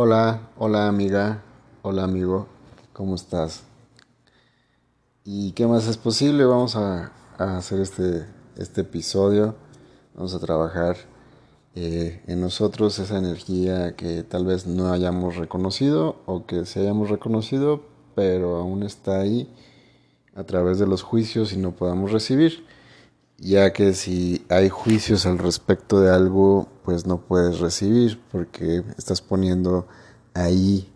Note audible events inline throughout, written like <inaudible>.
Hola, hola amiga, hola amigo, ¿cómo estás? ¿Y qué más es posible? Vamos a, hacer este, este episodio, vamos a trabajar eh, en nosotros esa energía que tal vez no hayamos reconocido o que sí hayamos reconocido, pero aún está ahí a través de los juicios y no podamos recibir ya que si hay juicios al respecto de algo, pues no puedes recibir, porque estás poniendo ahí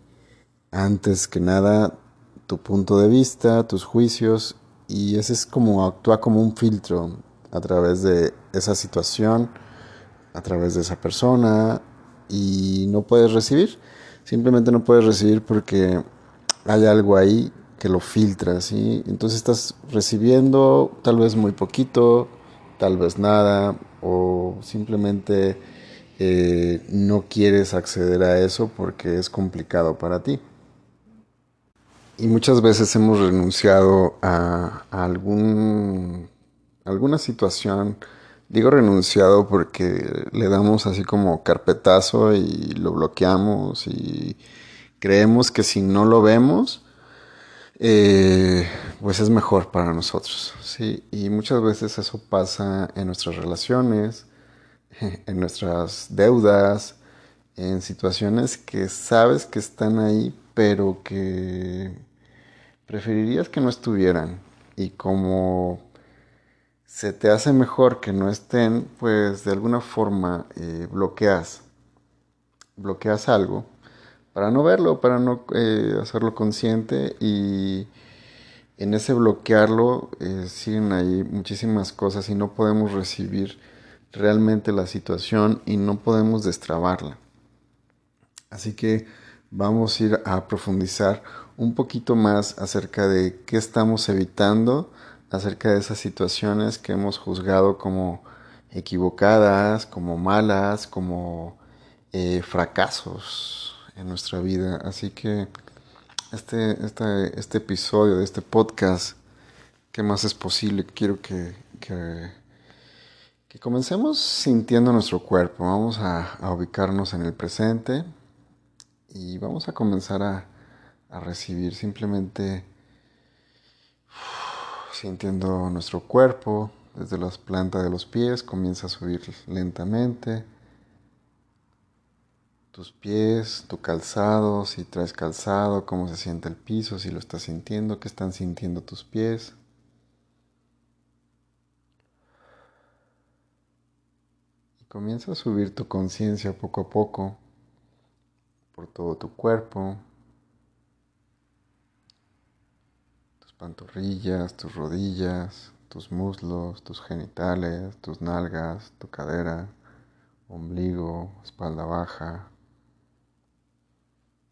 antes que nada tu punto de vista, tus juicios, y ese es como actúa como un filtro a través de esa situación, a través de esa persona, y no puedes recibir, simplemente no puedes recibir porque hay algo ahí que lo filtras, ¿sí? Entonces estás recibiendo tal vez muy poquito, tal vez nada, o simplemente eh, no quieres acceder a eso porque es complicado para ti. Y muchas veces hemos renunciado a, a algún, alguna situación, digo renunciado porque le damos así como carpetazo y lo bloqueamos y creemos que si no lo vemos, eh, pues es mejor para nosotros, ¿sí? Y muchas veces eso pasa en nuestras relaciones, <laughs> en nuestras deudas, en situaciones que sabes que están ahí, pero que preferirías que no estuvieran. Y como se te hace mejor que no estén, pues de alguna forma eh, bloqueas, bloqueas algo para no verlo, para no eh, hacerlo consciente y en ese bloquearlo eh, siguen ahí muchísimas cosas y no podemos recibir realmente la situación y no podemos destrabarla. Así que vamos a ir a profundizar un poquito más acerca de qué estamos evitando, acerca de esas situaciones que hemos juzgado como equivocadas, como malas, como eh, fracasos en nuestra vida. Así que este, este, este episodio de este podcast, ¿qué más es posible? Quiero que, que, comencemos sintiendo nuestro cuerpo. Vamos a, ubicarnos en el presente y vamos a comenzar a, a recibir simplemente sintiendo nuestro cuerpo desde las plantas de los pies, comienza a subir lentamente tus pies, tu calzado, si traes calzado, cómo se siente el piso, si lo estás sintiendo, qué están sintiendo tus pies. Y comienza a subir tu conciencia poco a poco por todo tu cuerpo, tus pantorrillas, tus rodillas, tus muslos, tus genitales, tus nalgas, tu cadera, ombligo, espalda baja,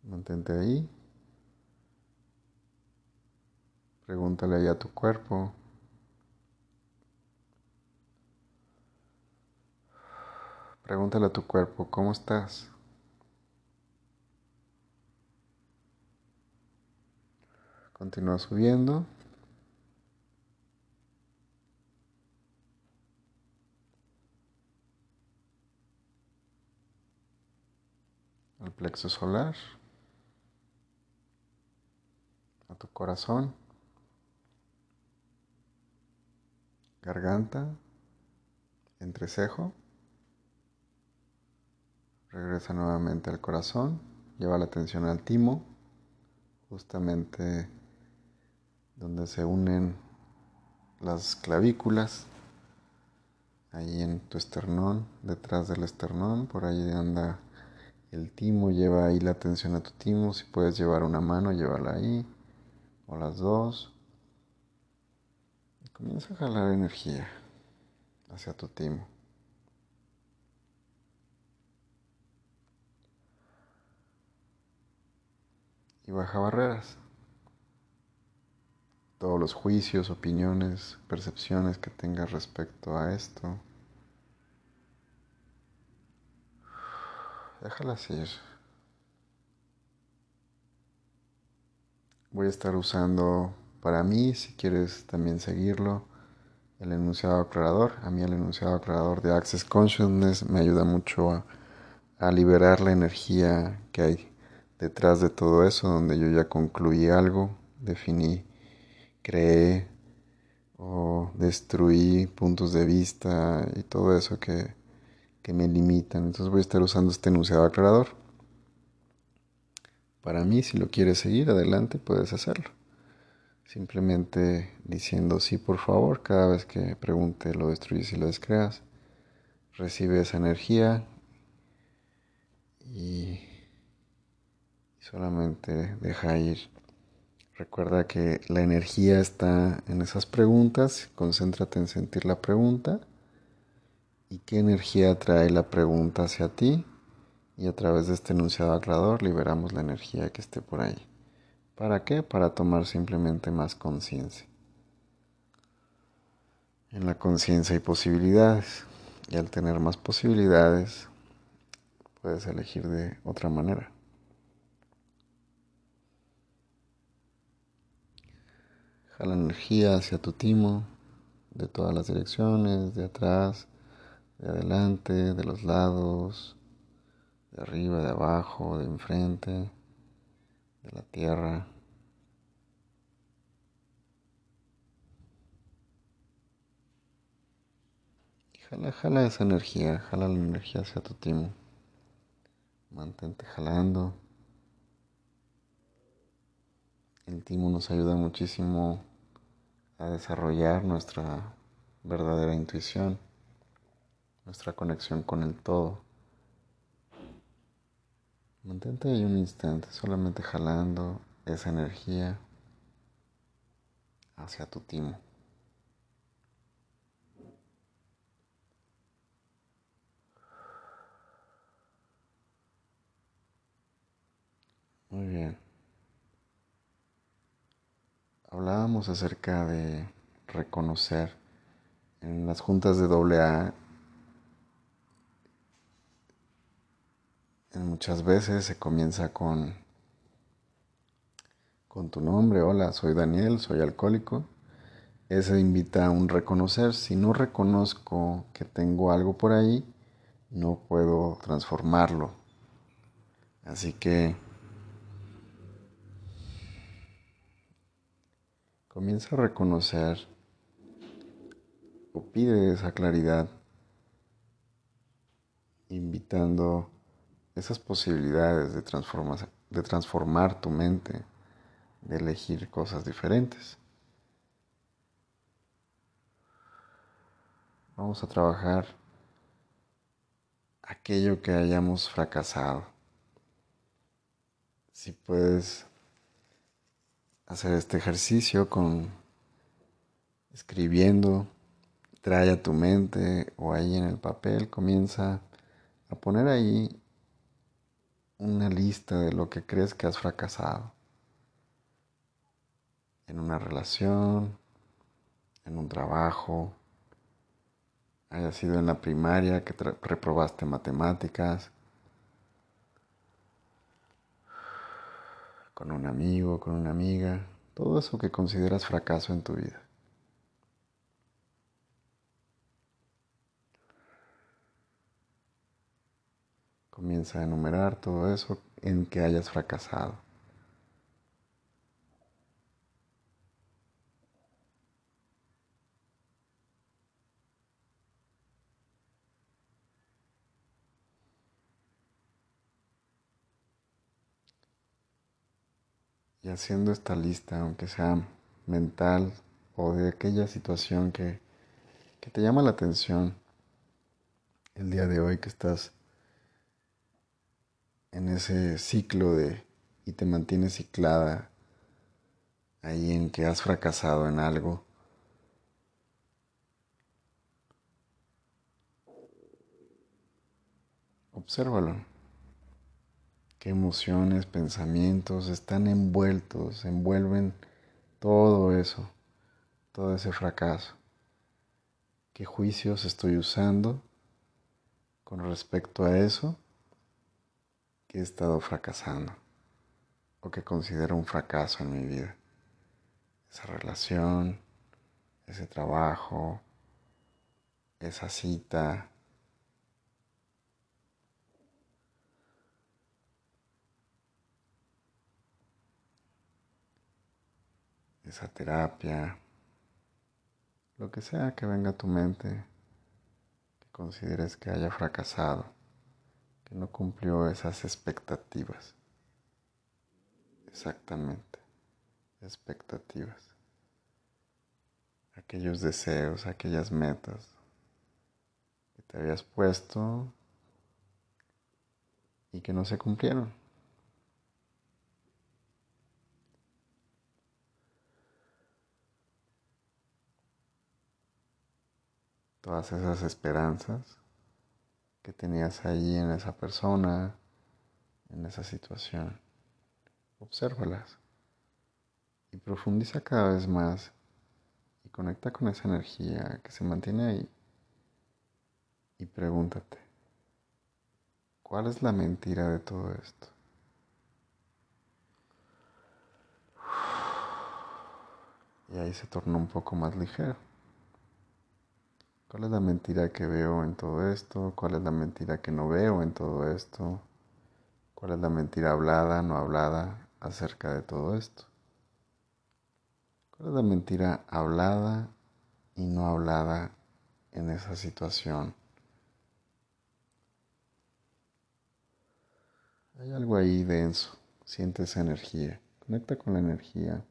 Mantente ahí. Pregúntale ahí a tu cuerpo. Pregúntale a tu cuerpo, ¿cómo estás? Continúa subiendo. Al plexo solar. Tu corazón, garganta, entrecejo. Regresa nuevamente al corazón, lleva la atención al timo, justamente donde se unen las clavículas, ahí en tu esternón, detrás del esternón, por ahí anda el timo, lleva ahí la atención a tu timo, si puedes llevar una mano, llévala ahí o las dos. Y comienza a jalar energía hacia tu timo. Y baja barreras. Todos los juicios, opiniones, percepciones que tengas respecto a esto. Déjalas ir. Voy a estar usando para mí, si quieres también seguirlo, el enunciado aclarador. A mí el enunciado aclarador de Access Consciousness me ayuda mucho a, liberar la energía que hay detrás de todo eso, donde yo ya concluí algo, definí, creé o destruí puntos de vista y todo eso que, que me limitan. Entonces voy a estar usando este enunciado aclarador. Para mí, si lo quieres seguir adelante, puedes hacerlo. Simplemente diciendo sí, por favor, cada vez que pregunte lo destruyes y lo descreas. Recibe esa energía y solamente deja ir. Recuerda que la energía está en esas preguntas, concéntrate en sentir la pregunta y qué energía trae la pregunta hacia ti y a través de este enunciado aclarador liberamos la energía que esté por ahí. ¿Para qué? Para tomar simplemente más conciencia. En la conciencia hay posibilidades y al tener más posibilidades puedes elegir de otra manera. Jala energía hacia tu timo de todas las direcciones, de atrás, de adelante, de los lados, de arriba, de abajo, de enfrente, de la tierra. Jala, jala esa energía, jala la energía hacia tu timo. Mantente jalando. El timo nos ayuda muchísimo a desarrollar nuestra verdadera intuición, nuestra conexión con el todo. Mantente ahí un instante, solamente jalando esa energía hacia tu timo. Muy bien. Hablábamos acerca de reconocer en las juntas de AA Muchas veces se comienza con, con tu nombre, hola, soy Daniel, soy alcohólico. Eso invita a un reconocer. Si no reconozco que tengo algo por ahí, no puedo transformarlo. Así que comienza a reconocer o pide esa claridad, invitando esas posibilidades de, transformar, de transformar tu mente, de elegir cosas diferentes. Vamos a trabajar aquello que hayamos fracasado. Si puedes hacer este ejercicio con escribiendo, trae a tu mente o ahí en el papel, comienza a poner ahí una lista de lo que crees que has fracasado en una relación, en un trabajo, haya sido en la primaria que reprobaste matemáticas, con un amigo, con una amiga, todo eso que consideras fracaso en tu vida. Comienza a enumerar todo eso en que hayas fracasado. Y haciendo esta lista, aunque sea mental o de aquella situación que, que te llama la atención el día de hoy que estás en ese ciclo de y te mantienes ciclada ahí en que has fracasado en algo. Obsérvalo. Qué emociones, pensamientos están envueltos, envuelven todo eso, todo ese fracaso. ¿Qué juicios estoy usando con respecto a eso? que he estado fracasando o que considero un fracaso en mi vida. Esa relación, ese trabajo, esa cita. esa terapia, lo que sea que venga a tu mente, que consideres que haya fracasado que no cumplió esas expectativas. Exactamente, expectativas. Aquellos deseos, aquellas metas que te habías puesto y que no se cumplieron. todas esas esperanzas que tenías ahí en esa persona, en esa situación. Obsérvalas y profundiza cada vez más y conecta con esa energía que se mantiene ahí y pregúntate, ¿cuál es la mentira de todo esto? Y ahí se torna un poco más ligero. ¿Cuál es la mentira que veo en todo esto? ¿Cuál es la mentira que no veo en todo esto? ¿Cuál es la mentira hablada, no hablada acerca de todo esto? ¿Cuál es la mentira hablada y no hablada en esa situación? Hay algo ahí denso, siente esa energía, conecta con la energía,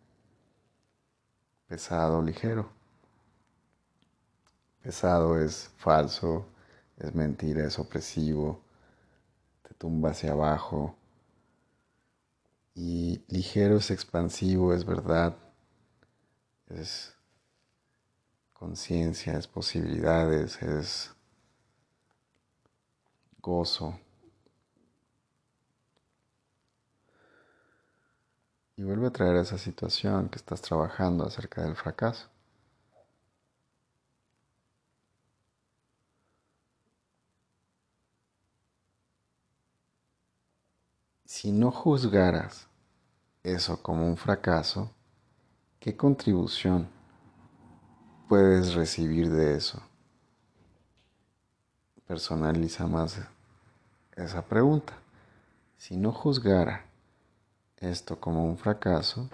pesado, ligero. Pesado es falso, es mentira, es opresivo, te tumba hacia abajo. Y ligero es expansivo, es verdad, es conciencia, es posibilidades, es gozo. Y vuelve a traer esa situación que estás trabajando acerca del fracaso. Si no juzgaras eso como un fracaso, ¿qué contribución puedes recibir de eso? Personaliza más esa pregunta. Si no juzgara esto como un fracaso,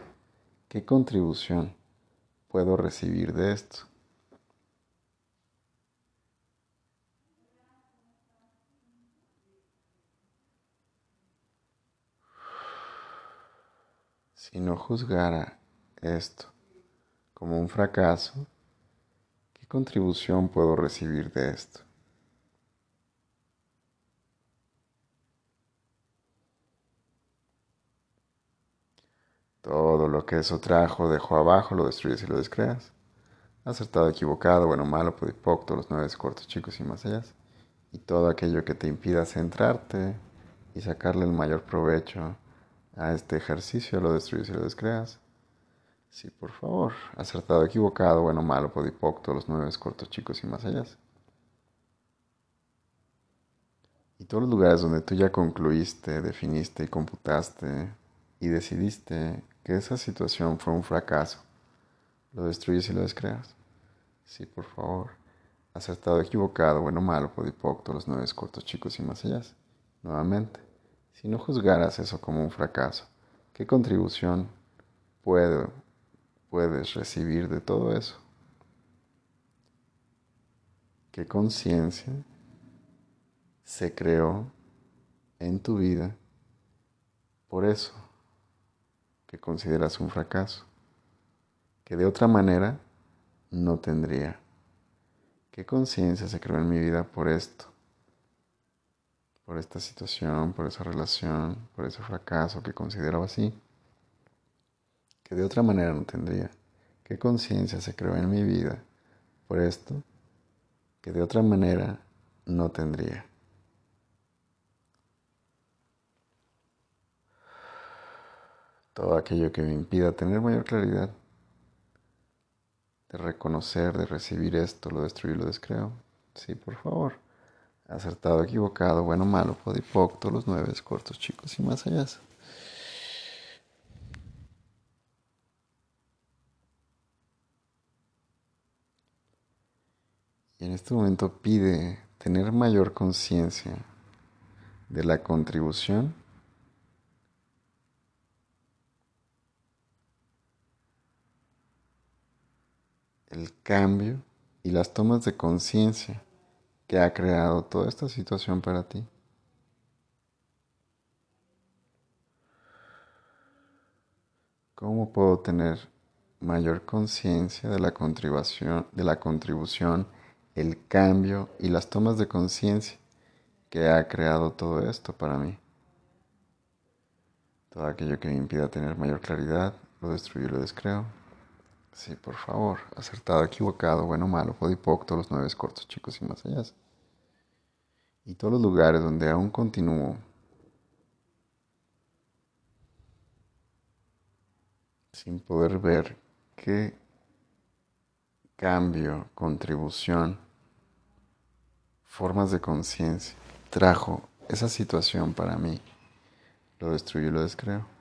¿qué contribución puedo recibir de esto? Si no juzgara esto como un fracaso, ¿qué contribución puedo recibir de esto? Todo lo que eso trajo, dejó abajo, lo destruyes y lo descreas. Acertado, equivocado, bueno, malo, podipocto, los nueve cortos, chicos y más allá. Y todo aquello que te impida centrarte y sacarle el mayor provecho a este ejercicio, lo destruyes y lo descreas. Sí, por favor. Acertado, equivocado, bueno, malo, podipocto, los nueve cortos, chicos y más allá. Y todos los lugares donde tú ya concluiste, definiste y computaste y decidiste que esa situación fue un fracaso, lo destruyes y lo descreas. Sí, por favor. Acertado, equivocado, bueno, malo, podipocto, los nueve cortos, chicos y más allá. Nuevamente. Si no juzgaras eso como un fracaso, ¿qué contribución puedes recibir de todo eso? ¿Qué conciencia se creó en tu vida por eso que consideras un fracaso, que de otra manera no tendría? ¿Qué conciencia se creó en mi vida por esto? Por esta situación, por esa relación, por ese fracaso que considero así, que de otra manera no tendría. ¿Qué conciencia se creó en mi vida por esto que de otra manera no tendría? Todo aquello que me impida tener mayor claridad de reconocer, de recibir esto, lo destruyo y lo descreo. Sí, por favor acertado, equivocado, bueno, malo, podipocto, los nueve cortos, chicos y más allá. Y en este momento pide tener mayor conciencia de la contribución el cambio y las tomas de conciencia que ha creado toda esta situación para ti. ¿Cómo puedo tener mayor conciencia de la contribución, de la contribución, el cambio y las tomas de conciencia que ha creado todo esto para mí? Todo aquello que me impida tener mayor claridad, lo destruyo y lo descreo. Sí, por favor, acertado, equivocado, bueno, malo, podipoc, todos los nueve cortos, chicos y más allá. Y todos los lugares donde aún continúo sin poder ver qué cambio, contribución, formas de conciencia trajo esa situación para mí. Lo destruyo y lo descreo.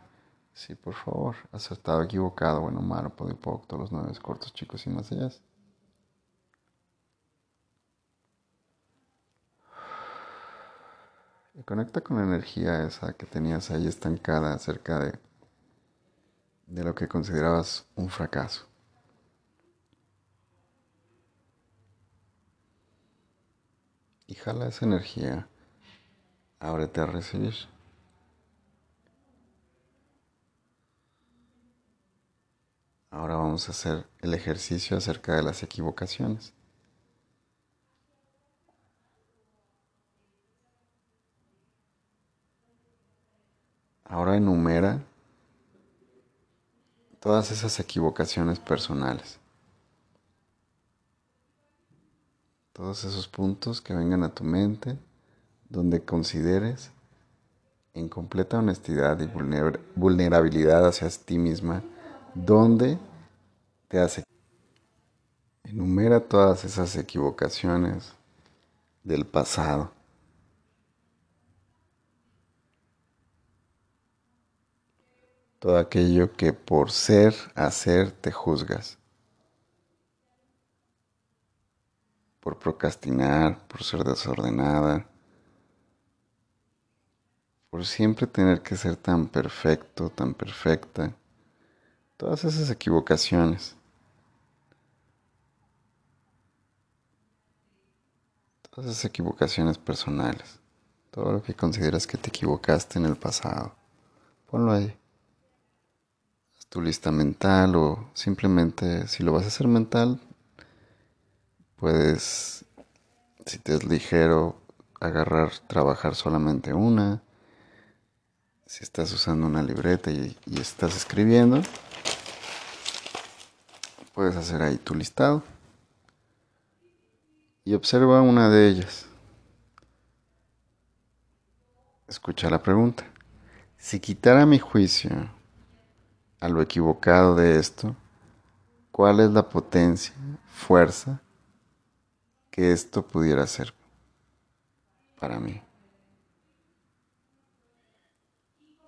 Sí, por favor. Acertado, equivocado, bueno, malo, podipoc, todos los nueve cortos, chicos y más allá. Y conecta con la energía esa que tenías ahí estancada acerca de, de lo que considerabas un fracaso. Y jala esa energía, ábrete a recibir. Ahora vamos a hacer el ejercicio acerca de las equivocaciones. Ahora enumera todas esas equivocaciones personales. Todos esos puntos que vengan a tu mente donde consideres en completa honestidad y vulnerabilidad hacia ti misma ¿Dónde te hace? Enumera todas esas equivocaciones del pasado. Todo aquello que por ser, hacer, te juzgas. Por procrastinar, por ser desordenada, por siempre tener que ser tan perfecto, tan perfecta todas esas equivocaciones, todas esas equivocaciones personales, todo lo que consideras que te equivocaste en el pasado, ponlo ahí. Haz tu lista mental o simplemente si lo vas a hacer mental, puedes, si te es ligero, agarrar, trabajar solamente una. Si estás usando una libreta y, y estás escribiendo, Puedes hacer ahí tu listado y observa una de ellas. Escucha la pregunta. Si quitara mi juicio a lo equivocado de esto, ¿cuál es la potencia, fuerza que esto pudiera ser para mí?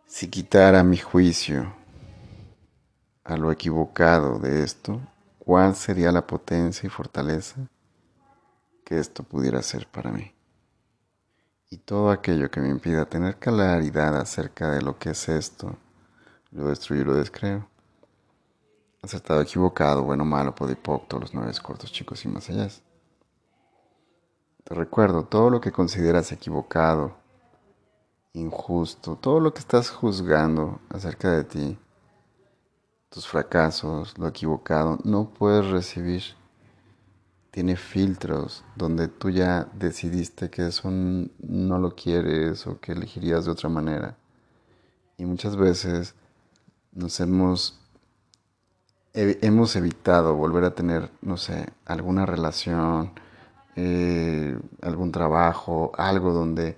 Si quitara mi juicio a lo equivocado de esto, cuál sería la potencia y fortaleza que esto pudiera ser para mí. Y todo aquello que me impida tener claridad acerca de lo que es esto, lo destruyo y lo descreo. Acertado, equivocado, bueno, malo, podipoc, todos los nueve cortos, chicos y más allá. Te recuerdo, todo lo que consideras equivocado, injusto, todo lo que estás juzgando acerca de ti, tus fracasos, lo equivocado, no puedes recibir. Tiene filtros donde tú ya decidiste que eso no lo quieres o que elegirías de otra manera. Y muchas veces nos hemos, hemos evitado volver a tener, no sé, alguna relación, eh, algún trabajo, algo donde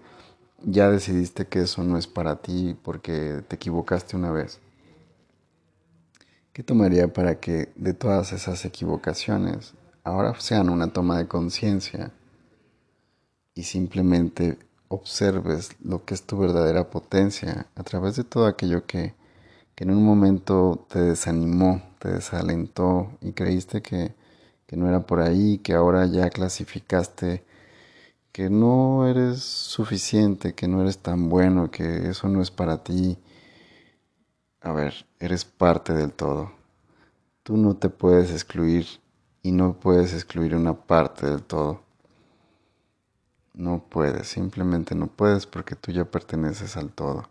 ya decidiste que eso no es para ti porque te equivocaste una vez. ¿Qué tomaría para que de todas esas equivocaciones ahora sean una toma de conciencia y simplemente observes lo que es tu verdadera potencia a través de todo aquello que, que en un momento te desanimó, te desalentó y creíste que, que no era por ahí, que ahora ya clasificaste que no eres suficiente, que no eres tan bueno, que eso no es para ti a ver, eres parte del todo. Tú no te puedes excluir y no puedes excluir una parte del todo. No puedes, simplemente no puedes porque tú ya perteneces al todo.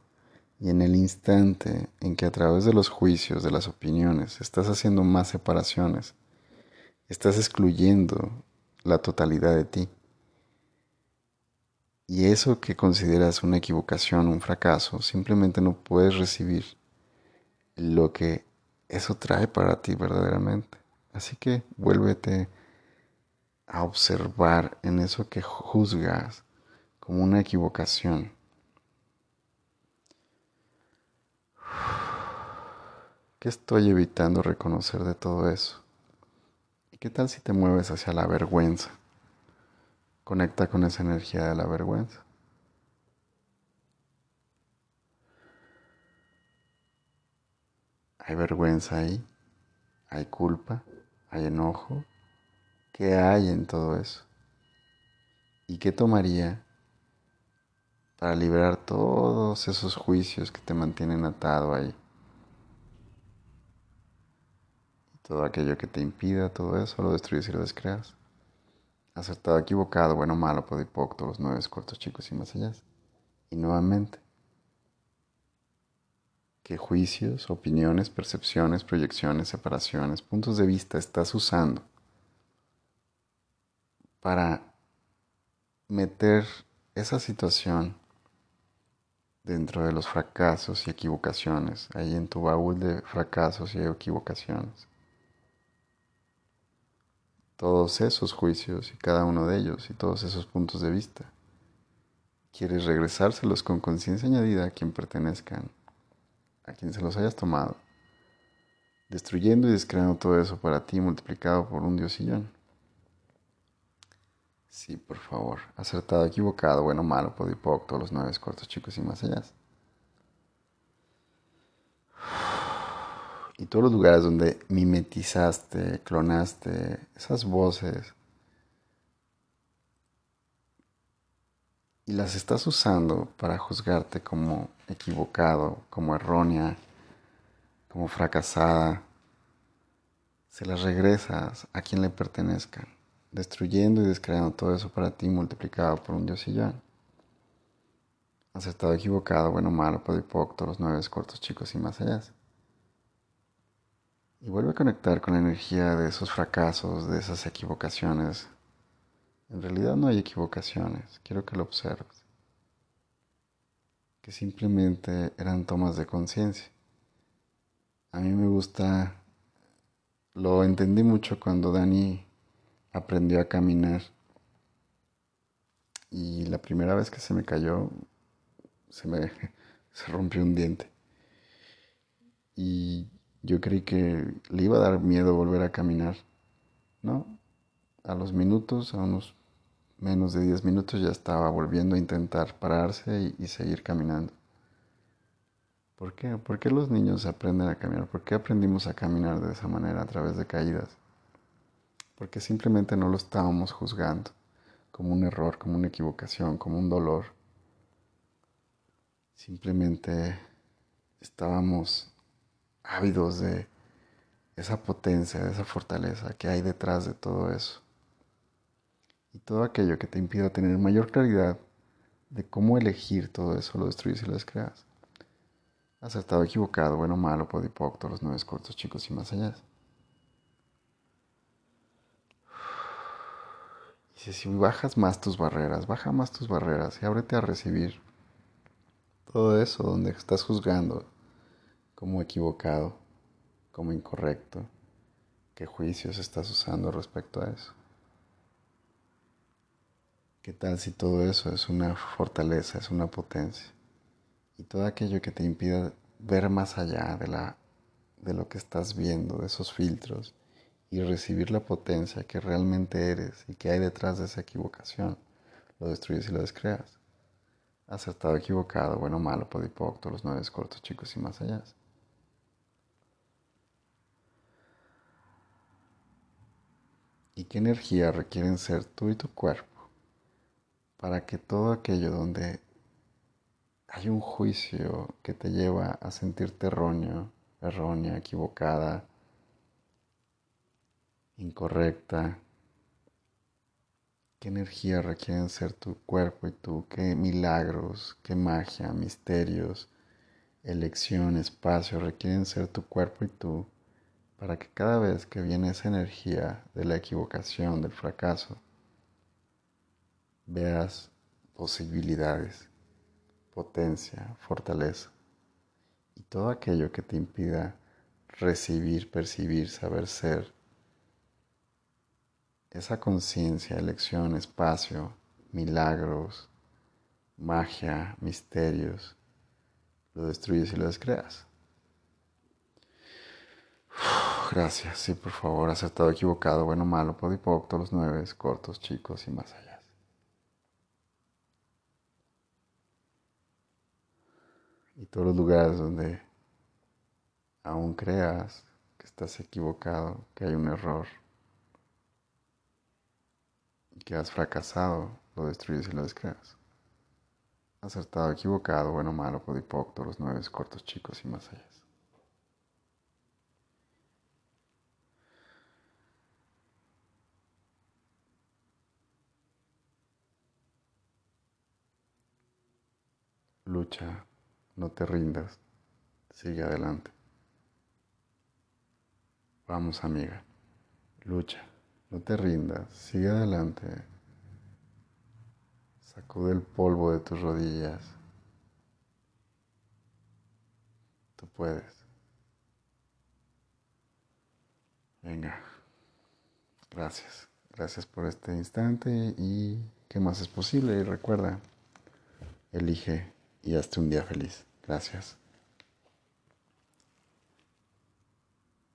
Y en el instante en que a través de los juicios, de las opiniones, estás haciendo más separaciones, estás excluyendo la totalidad de ti. Y eso que consideras una equivocación, un fracaso, simplemente no puedes recibir lo que eso trae para ti verdaderamente. Así que vuélvete a observar en eso que juzgas como una equivocación. ¿Qué estoy evitando reconocer de todo eso? ¿Y qué tal si te mueves hacia la vergüenza? Conecta con esa energía de la vergüenza. Hay vergüenza ahí, hay culpa, hay enojo. ¿Qué hay en todo eso? ¿Y qué tomaría para liberar todos esos juicios que te mantienen atado ahí? todo aquello que te impida, todo eso lo destruyes y lo descreas acertado, equivocado, bueno, malo, podipocto, los nueve cortos, chicos y más allá. Y nuevamente, ¿qué juicios, opiniones, percepciones, proyecciones, separaciones, puntos de vista estás usando para meter esa situación dentro de los fracasos y equivocaciones, ahí en tu baúl de fracasos y equivocaciones? todos esos juicios y cada uno de ellos y todos esos puntos de vista. Quieres regresárselos con conciencia añadida a quien pertenezcan, a quien se los hayas tomado, destruyendo y descreando todo eso para ti multiplicado por un diosillón. Sí, por favor, acertado, equivocado, bueno, malo, podipoc, todos los nueve cortos, chicos y más allá. y todos los lugares donde mimetizaste, clonaste esas voces y las estás usando para juzgarte como equivocado, como errónea, como fracasada, se las regresas a quien le pertenezcan, destruyendo y descreando todo eso para ti multiplicado por un diosillón. Acertado, equivocado, bueno, malo, podipoc, los nueve cortos, chicos y más allá. Y vuelve a conectar con la energía de esos fracasos, de esas equivocaciones. En realidad no hay equivocaciones, quiero que lo observes. Que simplemente eran tomas de conciencia. A mí me gusta, lo entendí mucho cuando Dani aprendió a caminar. Y la primera vez que se me cayó, se me <laughs> se rompió un diente. Y yo creí que le iba a dar miedo volver a caminar, ¿no? A los minutos, a unos menos de 10 minutos ya estaba volviendo a intentar pararse y, seguir caminando. ¿Por qué? ¿Por qué los niños aprenden a caminar? ¿Por qué aprendimos a caminar de esa manera a través de caídas? Porque simplemente no lo estábamos juzgando como un error, como una equivocación, como un dolor. Simplemente estábamos ávidos de esa potencia, de esa fortaleza que hay detrás de todo eso. Y todo aquello que te impida tener mayor claridad de cómo elegir todo eso, lo destruyes y lo descreas. estado equivocado, bueno, malo, podipocto, los nueve cortos, chicos y más allá. Y si bajas más tus barreras, baja más tus barreras y ábrete a recibir todo eso donde estás juzgando, como equivocado, como incorrecto, qué juicios estás usando respecto a eso. ¿Qué tal si todo eso es una fortaleza, es una potencia? Y todo aquello que te impida ver más allá de, la, de lo que estás viendo, de esos filtros, y recibir la potencia que realmente eres y que hay detrás de esa equivocación, lo destruyes y lo descreas. Acertado, equivocado, bueno, malo, podipocto, los nueve cortos, chicos y más allá. y qué energía requieren ser tú y tu cuerpo para que todo aquello donde hay un juicio que te lleva a sentirte erróneo, errónea, equivocada, incorrecta, qué energía requieren ser tu cuerpo y tú, qué milagros, qué magia, misterios, elección, espacio requieren ser tu cuerpo y tú para que cada vez que viene esa energía de la equivocación, del fracaso, veas posibilidades, potencia, fortaleza y todo aquello que te impida recibir, percibir, saber ser, esa conciencia, elección, espacio, milagros, magia, misterios, lo destruyes y lo descreas. Gracias, sí, por favor, acertado, equivocado, bueno, malo, podipoc, todos los nueve, cortos, chicos y más allá. Y todos los lugares donde aún creas que estás equivocado, que hay un error, que has fracasado, lo destruyes y lo descreas. Acertado, equivocado, bueno, malo, podipoc, los nueve cortos, chicos y más allá. Lucha, no te rindas, sigue adelante. Vamos amiga, lucha, no te rindas, sigue adelante. Sacude el polvo de tus rodillas. Tú puedes. Venga, gracias. Gracias por este instante y qué más es posible. Y recuerda, elige y hazte un día feliz. Gracias.